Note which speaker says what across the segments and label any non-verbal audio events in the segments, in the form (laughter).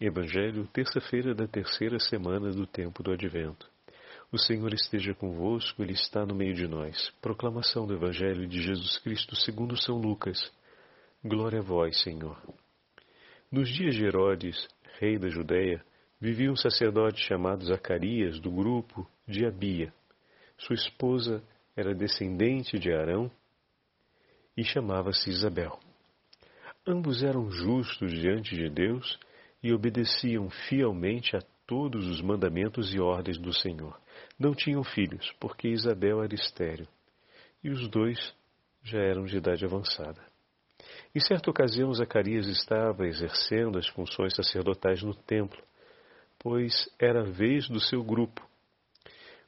Speaker 1: Evangelho, terça-feira da terceira semana do tempo do Advento. O Senhor esteja convosco, Ele está no meio de nós. Proclamação do Evangelho de Jesus Cristo segundo São Lucas. Glória a vós, Senhor. Nos dias de Herodes, rei da Judéia, vivia um sacerdote chamado Zacarias, do grupo de Abia. Sua esposa era descendente de Arão e chamava-se Isabel. Ambos eram justos diante de Deus e obedeciam fielmente a todos os mandamentos e ordens do Senhor. Não tinham filhos, porque Isabel era estéril, e os dois já eram de idade avançada. Em certa ocasião, Zacarias estava exercendo as funções sacerdotais no templo, pois era a vez do seu grupo.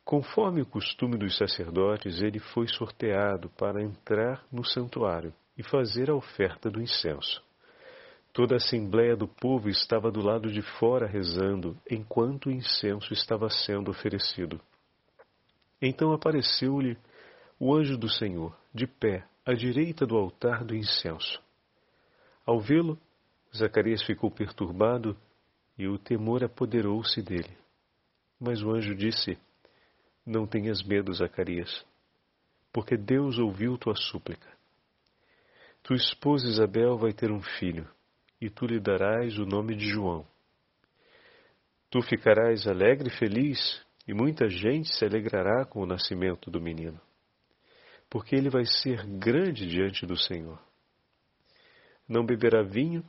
Speaker 1: Conforme o costume dos sacerdotes, ele foi sorteado para entrar no santuário e fazer a oferta do incenso. Toda a assembléia do povo estava do lado de fora rezando, enquanto o incenso estava sendo oferecido. Então apareceu-lhe o anjo do Senhor, de pé, à direita do altar do incenso. Ao vê-lo, Zacarias ficou perturbado e o temor apoderou-se dele. Mas o anjo disse: Não tenhas medo, Zacarias, porque Deus ouviu tua súplica. Tua esposa Isabel vai ter um filho e tu lhe darás o nome de João. Tu ficarás alegre e feliz, e muita gente se alegrará com o nascimento do menino, porque ele vai ser grande diante do Senhor. Não beberá vinho,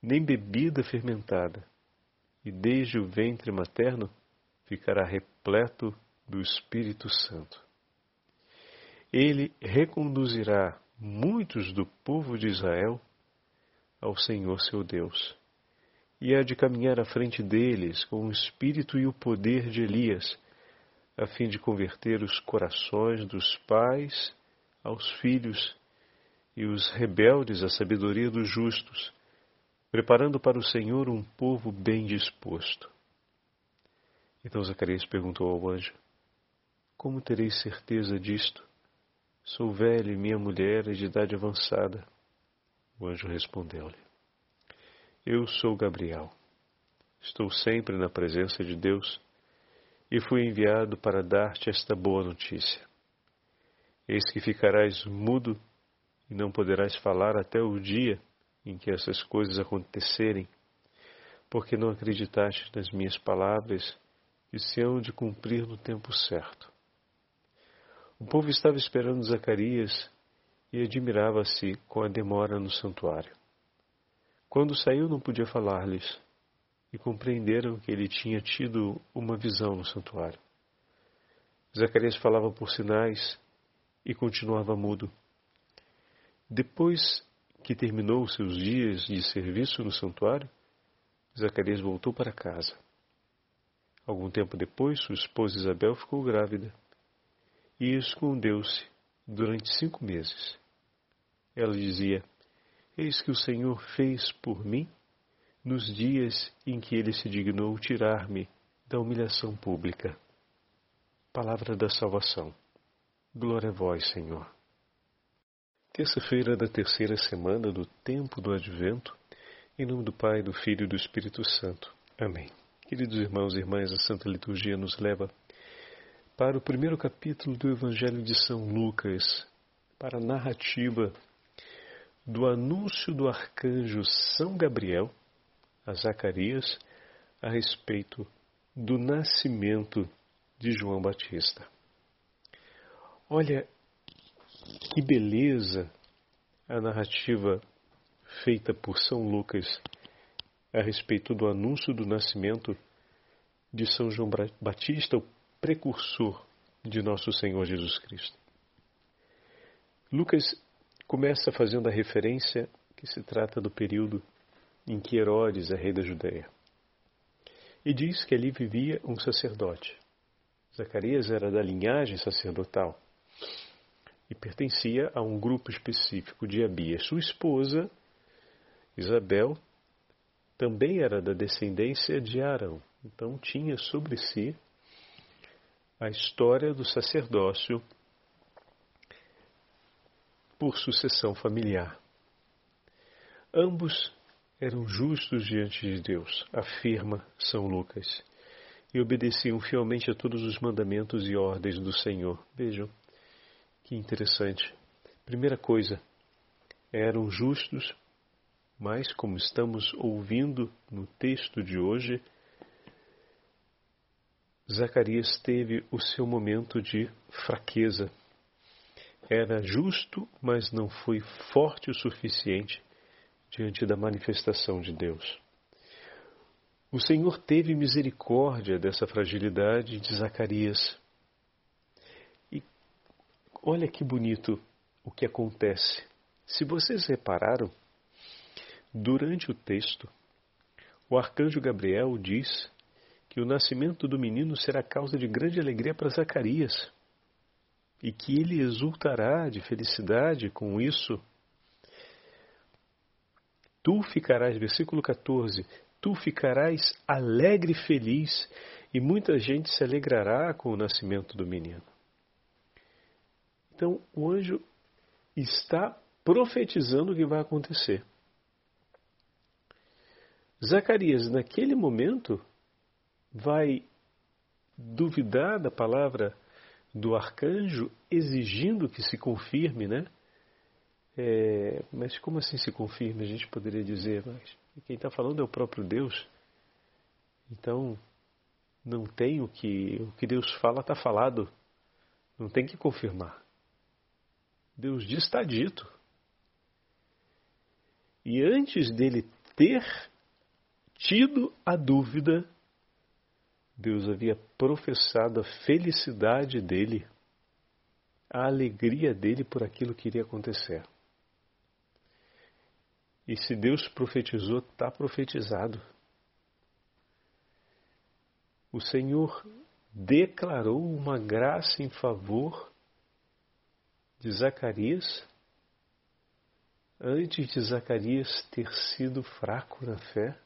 Speaker 1: nem bebida fermentada, e desde o ventre materno ficará repleto do Espírito Santo. Ele reconduzirá muitos do povo de Israel ao Senhor seu Deus, e há de caminhar à frente deles com o espírito e o poder de Elias, a fim de converter os corações dos pais aos filhos e os rebeldes à sabedoria dos justos, preparando para o Senhor um povo bem disposto. Então Zacarias perguntou ao anjo: Como terei certeza disto? Sou velho e minha mulher é de idade avançada. O anjo respondeu-lhe: Eu sou Gabriel. Estou sempre na presença de Deus e fui enviado para dar-te esta boa notícia. Eis que ficarás mudo e não poderás falar até o dia em que essas coisas acontecerem, porque não acreditaste nas minhas palavras que se hão de cumprir no tempo certo. O povo estava esperando Zacarias e admirava-se com a demora no santuário. Quando saiu, não podia falar-lhes, e compreenderam que ele tinha tido uma visão no santuário. Zacarias falava por sinais e continuava mudo. Depois que terminou seus dias de serviço no santuário, Zacarias voltou para casa. Algum tempo depois, sua esposa Isabel ficou grávida e escondeu-se durante cinco meses. Ela dizia: Eis que o Senhor fez por mim nos dias em que ele se dignou tirar-me da humilhação pública. Palavra da salvação. Glória a vós, Senhor. Terça-feira da terceira semana do tempo do Advento, em nome do Pai, do Filho e do Espírito Santo. Amém. Queridos irmãos e irmãs, a Santa Liturgia nos leva para o primeiro capítulo do Evangelho de São Lucas, para a narrativa do anúncio do arcanjo São Gabriel a Zacarias a respeito do nascimento de João Batista. Olha que beleza a narrativa feita por São Lucas a respeito do anúncio do nascimento de São João Batista, o precursor de nosso Senhor Jesus Cristo. Lucas começa fazendo a referência que se trata do período em que Herodes é rei da Judéia. E diz que ali vivia um sacerdote. Zacarias era da linhagem sacerdotal e pertencia a um grupo específico de Abias. Sua esposa, Isabel, também era da descendência de Arão. Então tinha sobre si a história do sacerdócio por sucessão familiar. Ambos eram justos diante de Deus, afirma São Lucas, e obedeciam fielmente a todos os mandamentos e ordens do Senhor. Vejam que interessante. Primeira coisa, eram justos, mas como estamos ouvindo no texto de hoje, Zacarias teve o seu momento de fraqueza. Era justo, mas não foi forte o suficiente diante da manifestação de Deus. O Senhor teve misericórdia dessa fragilidade de Zacarias. E olha que bonito o que acontece. Se vocês repararam, durante o texto, o arcanjo Gabriel diz que o nascimento do menino será causa de grande alegria para Zacarias e que ele exultará de felicidade com isso. Tu ficarás, versículo 14, tu ficarás alegre e feliz, e muita gente se alegrará com o nascimento do menino. Então, o anjo está profetizando o que vai acontecer. Zacarias, naquele momento, vai duvidar da palavra do arcanjo, exigindo que se confirme, né? É, mas como assim se confirme? A gente poderia dizer, mas quem está falando é o próprio Deus. Então, não tem o que o que Deus fala está falado. Não tem que confirmar. Deus diz está dito. E antes dele ter tido a dúvida, Deus havia professado a felicidade dele, a alegria dele por aquilo que iria acontecer. E se Deus profetizou, está profetizado. O Senhor declarou uma graça em favor de Zacarias antes de Zacarias ter sido fraco na fé.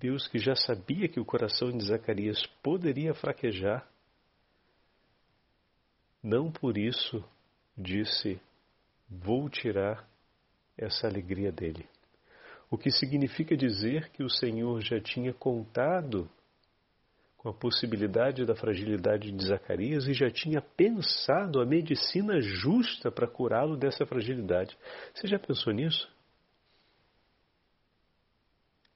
Speaker 1: Deus, que já sabia que o coração de Zacarias poderia fraquejar, não por isso disse: Vou tirar essa alegria dele. O que significa dizer que o Senhor já tinha contado com a possibilidade da fragilidade de Zacarias e já tinha pensado a medicina justa para curá-lo dessa fragilidade. Você já pensou nisso?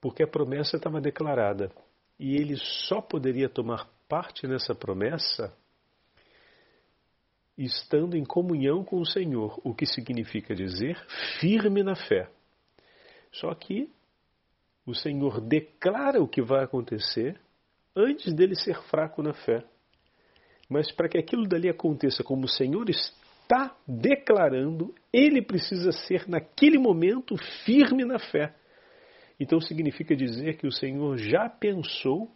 Speaker 1: Porque a promessa estava declarada e ele só poderia tomar parte nessa promessa estando em comunhão com o Senhor, o que significa dizer firme na fé. Só que o Senhor declara o que vai acontecer antes dele ser fraco na fé. Mas para que aquilo dali aconteça como o Senhor está declarando, ele precisa ser naquele momento firme na fé. Então significa dizer que o Senhor já pensou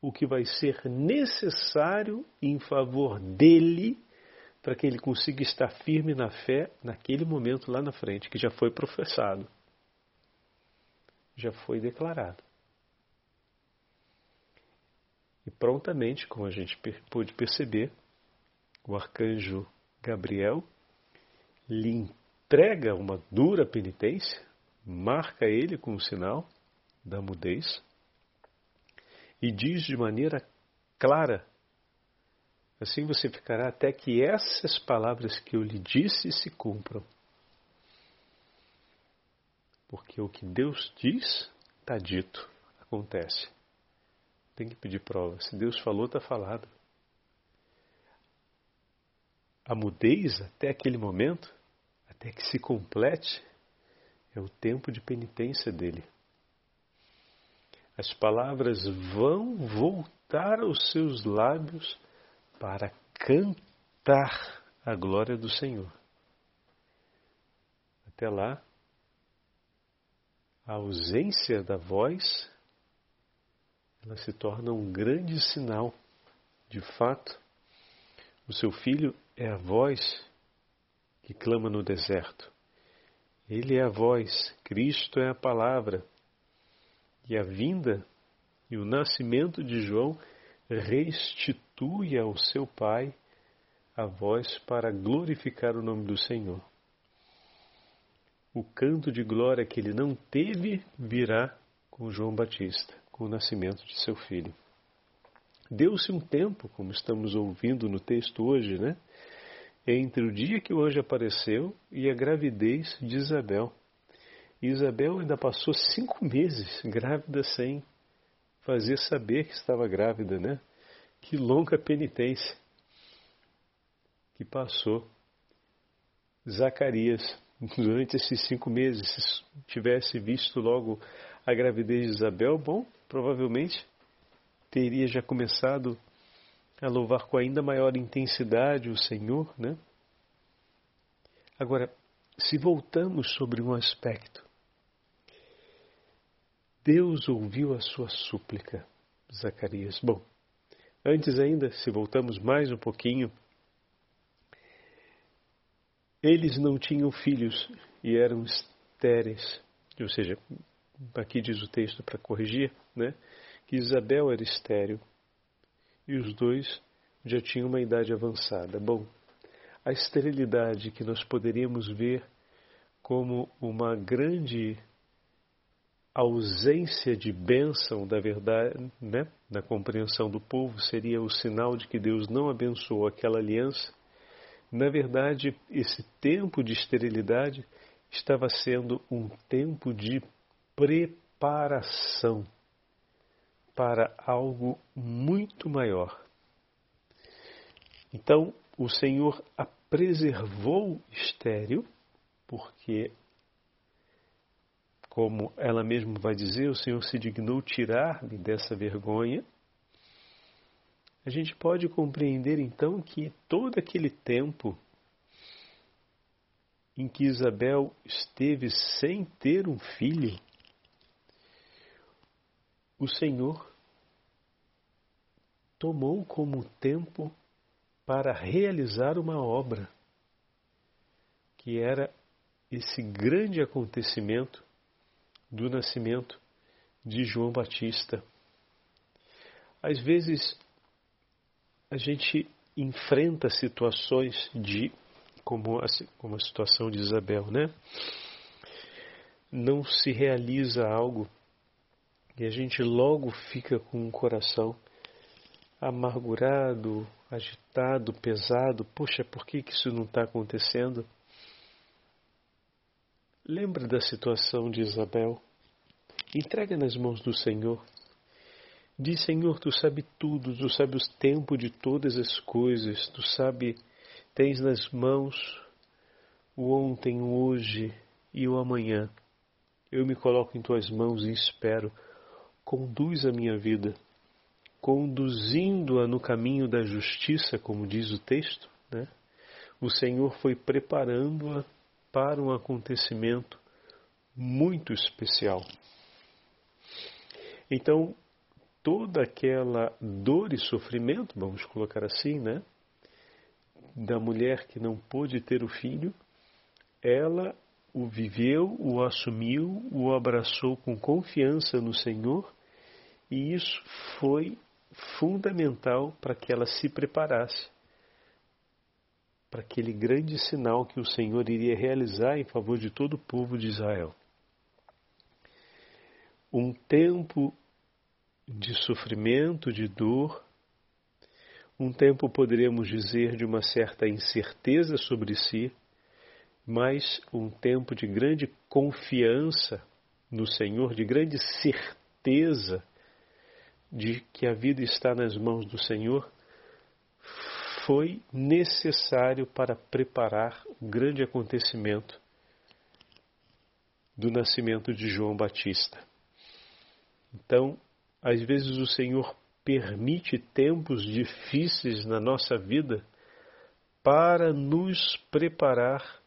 Speaker 1: o que vai ser necessário em favor dele para que ele consiga estar firme na fé naquele momento lá na frente, que já foi professado, já foi declarado. E prontamente, como a gente pôde perceber, o arcanjo Gabriel lhe entrega uma dura penitência, marca ele com o sinal da mudez e diz de maneira clara: Assim você ficará até que essas palavras que eu lhe disse se cumpram. Porque o que Deus diz está dito, acontece. Tem que pedir prova. Se Deus falou, está falado. A mudez até aquele momento, até que se complete, é o tempo de penitência dele. As palavras vão voltar aos seus lábios para cantar a glória do Senhor. Até lá, a ausência da voz ela se torna um grande sinal. De fato, o seu filho é a voz que clama no deserto. Ele é a voz, Cristo é a palavra. E a vinda e o nascimento de João restitui ao seu Pai a voz para glorificar o nome do Senhor. o canto de glória que ele não teve virá com João Batista, com o nascimento de seu filho. Deu-se um tempo, como estamos ouvindo no texto hoje, né? Entre o dia que o anjo apareceu e a gravidez de Isabel. E Isabel ainda passou cinco meses grávida sem fazer saber que estava grávida, né? Que longa penitência que passou Zacarias durante esses cinco meses. Se tivesse visto logo a gravidez de Isabel, bom, provavelmente teria já começado a louvar com ainda maior intensidade o Senhor, né? Agora, se voltamos sobre um aspecto, Deus ouviu a sua súplica, Zacarias. Bom, antes ainda, se voltamos mais um pouquinho, eles não tinham filhos e eram estéreis, ou seja, aqui diz o texto para corrigir, né? que Isabel era estéril e os dois já tinham uma idade avançada. Bom, a esterilidade que nós poderíamos ver como uma grande ausência de bênção da verdade, né, na compreensão do povo, seria o sinal de que Deus não abençoou aquela aliança. Na verdade, esse tempo de esterilidade estava sendo um tempo de preparação para algo muito maior. Então, o Senhor a preservou estéril, porque, como ela mesma vai dizer, o Senhor se dignou tirar-me dessa vergonha. A gente pode compreender então que todo aquele tempo em que Isabel esteve sem ter um filho, o Senhor tomou como tempo para realizar uma obra, que era esse grande acontecimento do nascimento de João Batista. Às vezes a gente enfrenta situações de como a, como a situação de Isabel, né? Não se realiza algo e a gente logo fica com o coração amargurado, agitado, pesado. Poxa, por que, que isso não está acontecendo? Lembra da situação de Isabel. Entrega nas mãos do Senhor. Diz, Senhor, tu sabe tudo, tu sabe os tempos de todas as coisas, tu sabe, tens nas mãos o ontem, o hoje e o amanhã. Eu me coloco em tuas mãos e espero conduz a minha vida, conduzindo-a no caminho da justiça, como diz o texto, né? o Senhor foi preparando-a para um acontecimento muito especial. Então, toda aquela dor e sofrimento, vamos colocar assim, né? Da mulher que não pôde ter o filho, ela o viveu, o assumiu, o abraçou com confiança no Senhor, e isso foi fundamental para que ela se preparasse para aquele grande sinal que o Senhor iria realizar em favor de todo o povo de Israel. Um tempo de sofrimento, de dor, um tempo, poderíamos dizer, de uma certa incerteza sobre si, mas um tempo de grande confiança no Senhor, de grande certeza de que a vida está nas mãos do Senhor, foi necessário para preparar o grande acontecimento do nascimento de João Batista. Então, às vezes o Senhor permite tempos difíceis na nossa vida para nos preparar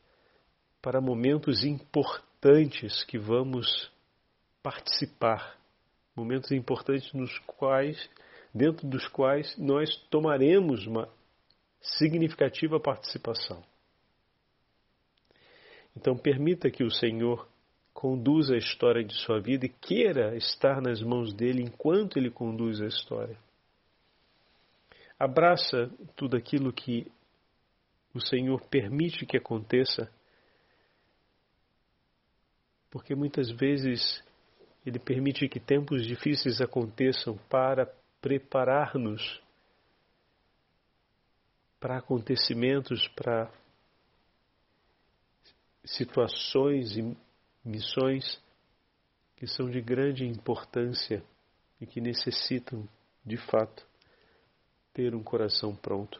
Speaker 1: para momentos importantes que vamos participar, momentos importantes nos quais, dentro dos quais nós tomaremos uma significativa participação. Então permita que o Senhor conduza a história de sua vida e queira estar nas mãos dele enquanto ele conduz a história. Abraça tudo aquilo que o Senhor permite que aconteça porque muitas vezes ele permite que tempos difíceis aconteçam para preparar-nos para acontecimentos, para situações e missões que são de grande importância e que necessitam, de fato, ter um coração pronto.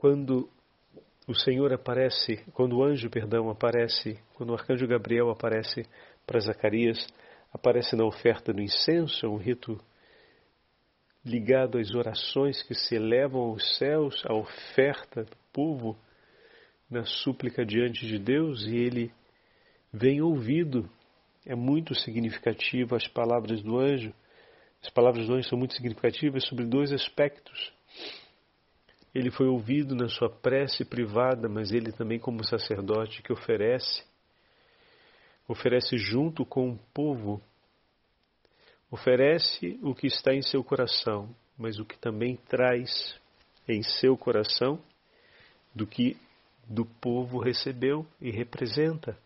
Speaker 1: Quando o Senhor aparece, quando o anjo, perdão, aparece, quando o arcanjo Gabriel aparece para Zacarias, aparece na oferta do incenso, é um rito ligado às orações que se elevam aos céus, a oferta do povo na súplica diante de Deus e ele vem ouvido. É muito significativo as palavras do anjo. As palavras do anjo são muito significativas sobre dois aspectos. Ele foi ouvido na sua prece privada, mas ele também, como sacerdote que oferece, oferece junto com o povo, oferece o que está em seu coração, mas o que também traz em seu coração do que do povo recebeu e representa.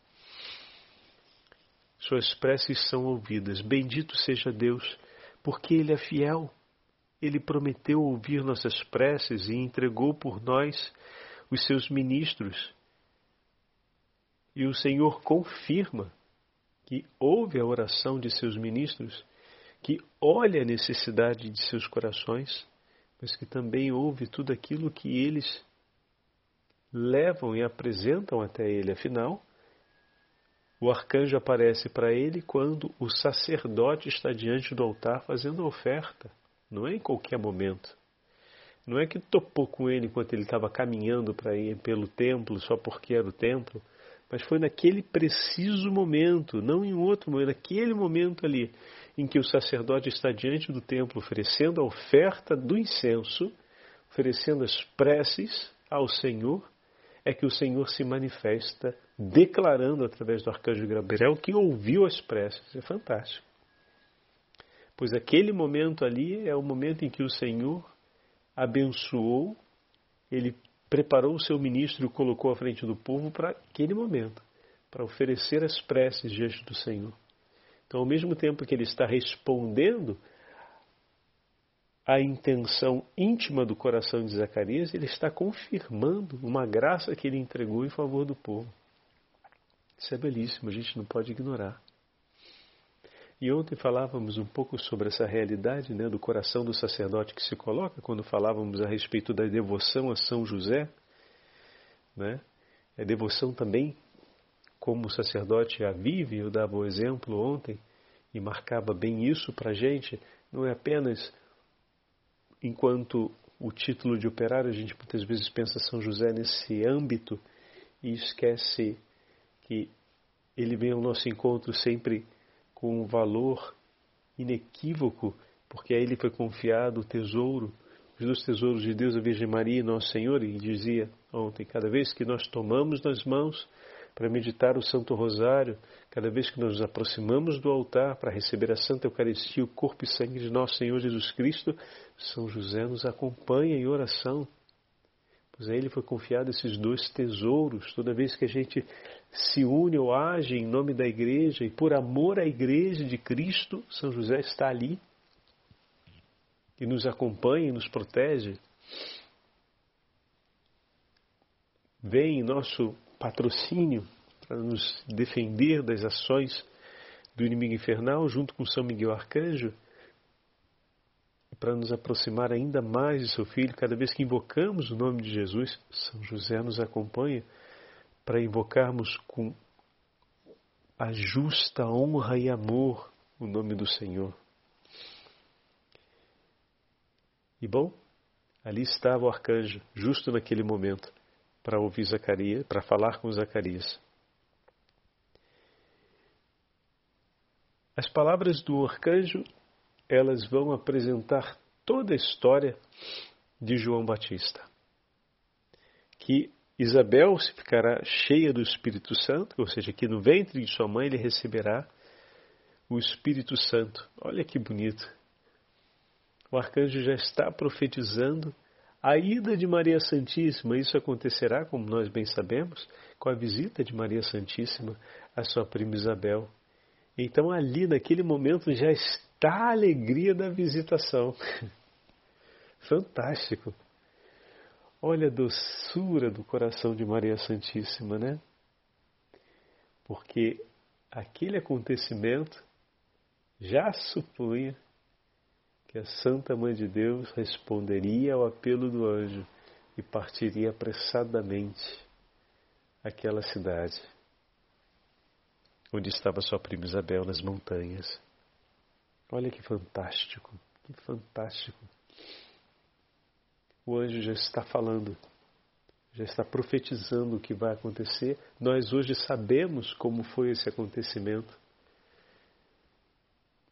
Speaker 1: Suas preces são ouvidas. Bendito seja Deus, porque Ele é fiel. Ele prometeu ouvir nossas preces e entregou por nós os seus ministros. E o Senhor confirma que ouve a oração de seus ministros, que olha a necessidade de seus corações, mas que também ouve tudo aquilo que eles levam e apresentam até ele. Afinal, o arcanjo aparece para ele quando o sacerdote está diante do altar fazendo a oferta. Não é em qualquer momento. Não é que topou com ele enquanto ele estava caminhando para ir pelo templo só porque era o templo, mas foi naquele preciso momento, não em outro momento, naquele momento ali em que o sacerdote está diante do templo oferecendo a oferta do incenso, oferecendo as preces ao Senhor, é que o Senhor se manifesta declarando através do arcanjo Gabriel que ouviu as preces. É fantástico. Pois aquele momento ali é o momento em que o Senhor abençoou, ele preparou o seu ministro e o colocou à frente do povo para aquele momento, para oferecer as preces diante do Senhor. Então, ao mesmo tempo que ele está respondendo a intenção íntima do coração de Zacarias, ele está confirmando uma graça que ele entregou em favor do povo. Isso é belíssimo, a gente não pode ignorar. E ontem falávamos um pouco sobre essa realidade né, do coração do sacerdote que se coloca quando falávamos a respeito da devoção a São José. Né? É devoção também, como o sacerdote a vive, eu dava o exemplo ontem e marcava bem isso para a gente, não é apenas enquanto o título de operário, a gente muitas vezes pensa São José nesse âmbito e esquece que ele vem ao nosso encontro sempre com um valor inequívoco, porque a ele foi confiado o tesouro, os dois tesouros de Deus, a Virgem Maria e Nosso Senhor, e dizia ontem, cada vez que nós tomamos nas mãos para meditar o Santo Rosário, cada vez que nos aproximamos do altar para receber a Santa Eucaristia, o corpo e sangue de nosso Senhor Jesus Cristo, São José nos acompanha em oração. Pois a ele foi confiado esses dois tesouros. Toda vez que a gente se une ou age em nome da igreja e por amor à igreja de Cristo, São José está ali e nos acompanha e nos protege. Vem em nosso patrocínio para nos defender das ações do inimigo infernal, junto com São Miguel Arcanjo, para nos aproximar ainda mais de seu Filho, cada vez que invocamos o nome de Jesus, São José nos acompanha para invocarmos com a justa honra e amor o nome do Senhor. E bom, ali estava o arcanjo, justo naquele momento para ouvir Zacarias, para falar com Zacarias. As palavras do arcanjo, elas vão apresentar toda a história de João Batista. Que Isabel se ficará cheia do Espírito Santo, ou seja, que no ventre de sua mãe ele receberá o Espírito Santo. Olha que bonito. O arcanjo já está profetizando A ida de Maria Santíssima, isso acontecerá, como nós bem sabemos, com a visita de Maria Santíssima à sua prima Isabel. Então, ali, naquele momento, já está a alegria da visitação. (laughs) Fantástico. Olha a doçura do coração de Maria Santíssima, né? Porque aquele acontecimento já supunha que a Santa Mãe de Deus responderia ao apelo do anjo e partiria apressadamente àquela cidade onde estava sua prima Isabel nas montanhas. Olha que fantástico, que fantástico. O anjo já está falando, já está profetizando o que vai acontecer. Nós hoje sabemos como foi esse acontecimento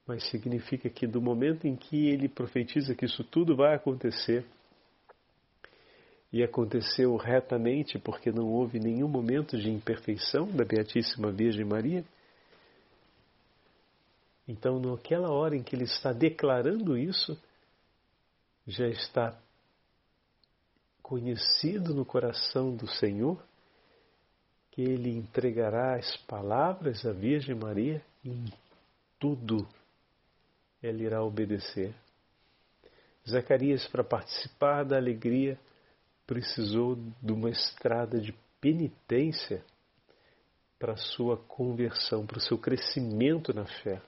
Speaker 1: mas significa que do momento em que ele profetiza que isso tudo vai acontecer, e aconteceu retamente porque não houve nenhum momento de imperfeição da Beatíssima Virgem Maria, então naquela hora em que ele está declarando isso, já está conhecido no coração do Senhor que ele entregará as palavras à Virgem Maria em tudo ela irá obedecer. Zacarias, para participar da alegria, precisou de uma estrada de penitência para sua conversão, para o seu crescimento na fé.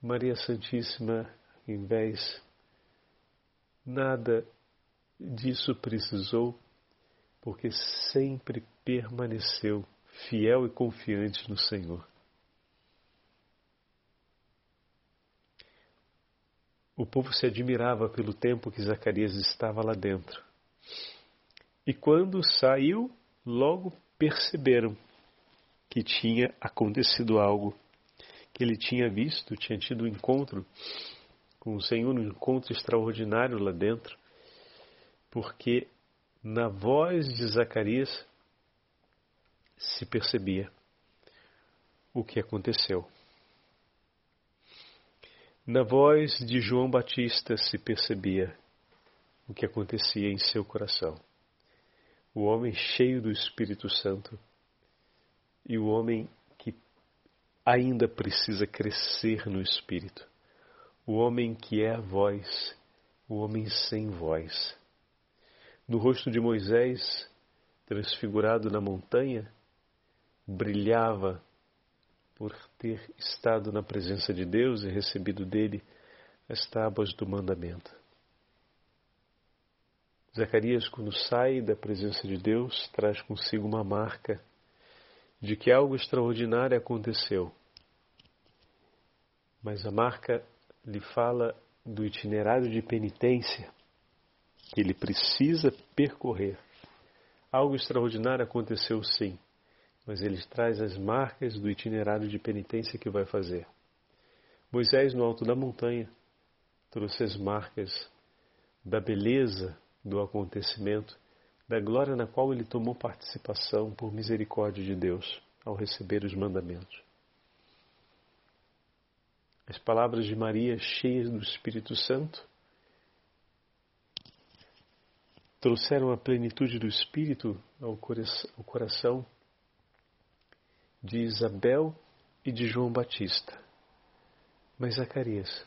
Speaker 1: Maria Santíssima, em vez, nada disso precisou, porque sempre permaneceu fiel e confiante no Senhor. O povo se admirava pelo tempo que Zacarias estava lá dentro. E quando saiu, logo perceberam que tinha acontecido algo, que ele tinha visto, tinha tido um encontro com o Senhor, um encontro extraordinário lá dentro, porque na voz de Zacarias se percebia o que aconteceu. Na voz de João Batista se percebia o que acontecia em seu coração. O homem cheio do Espírito Santo e o homem que ainda precisa crescer no Espírito. O homem que é a voz, o homem sem voz. No rosto de Moisés, transfigurado na montanha, brilhava por ter estado na presença de Deus e recebido dele as tábuas do mandamento. Zacarias, quando sai da presença de Deus, traz consigo uma marca de que algo extraordinário aconteceu. Mas a marca lhe fala do itinerário de penitência ele precisa percorrer. Algo extraordinário aconteceu sim mas ele traz as marcas do itinerário de penitência que vai fazer. Moisés, no alto da montanha, trouxe as marcas da beleza do acontecimento, da glória na qual ele tomou participação por misericórdia de Deus ao receber os mandamentos. As palavras de Maria, cheias do Espírito Santo, trouxeram a plenitude do Espírito ao coração de Isabel e de João Batista. Mas Zacarias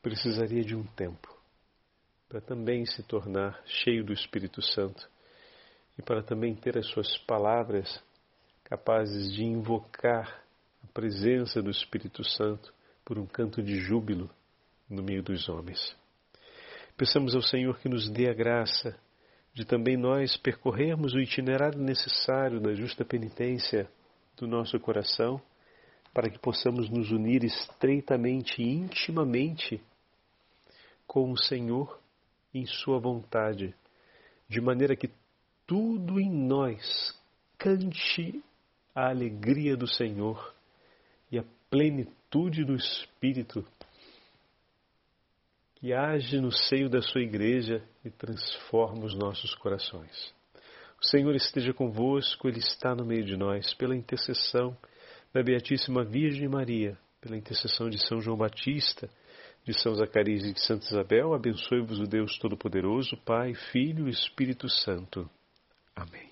Speaker 1: precisaria de um tempo para também se tornar cheio do Espírito Santo e para também ter as suas palavras capazes de invocar a presença do Espírito Santo por um canto de júbilo no meio dos homens. Peçamos ao Senhor que nos dê a graça de também nós percorrermos o itinerário necessário da justa penitência do nosso coração, para que possamos nos unir estreitamente e intimamente com o Senhor em Sua vontade, de maneira que tudo em nós cante a alegria do Senhor e a plenitude do Espírito que age no seio da sua igreja e transforma os nossos corações. O Senhor esteja convosco, Ele está no meio de nós, pela intercessão da Beatíssima Virgem Maria, pela intercessão de São João Batista, de São Zacarias e de Santa Isabel, abençoe-vos o Deus Todo-Poderoso, Pai, Filho e Espírito Santo. Amém.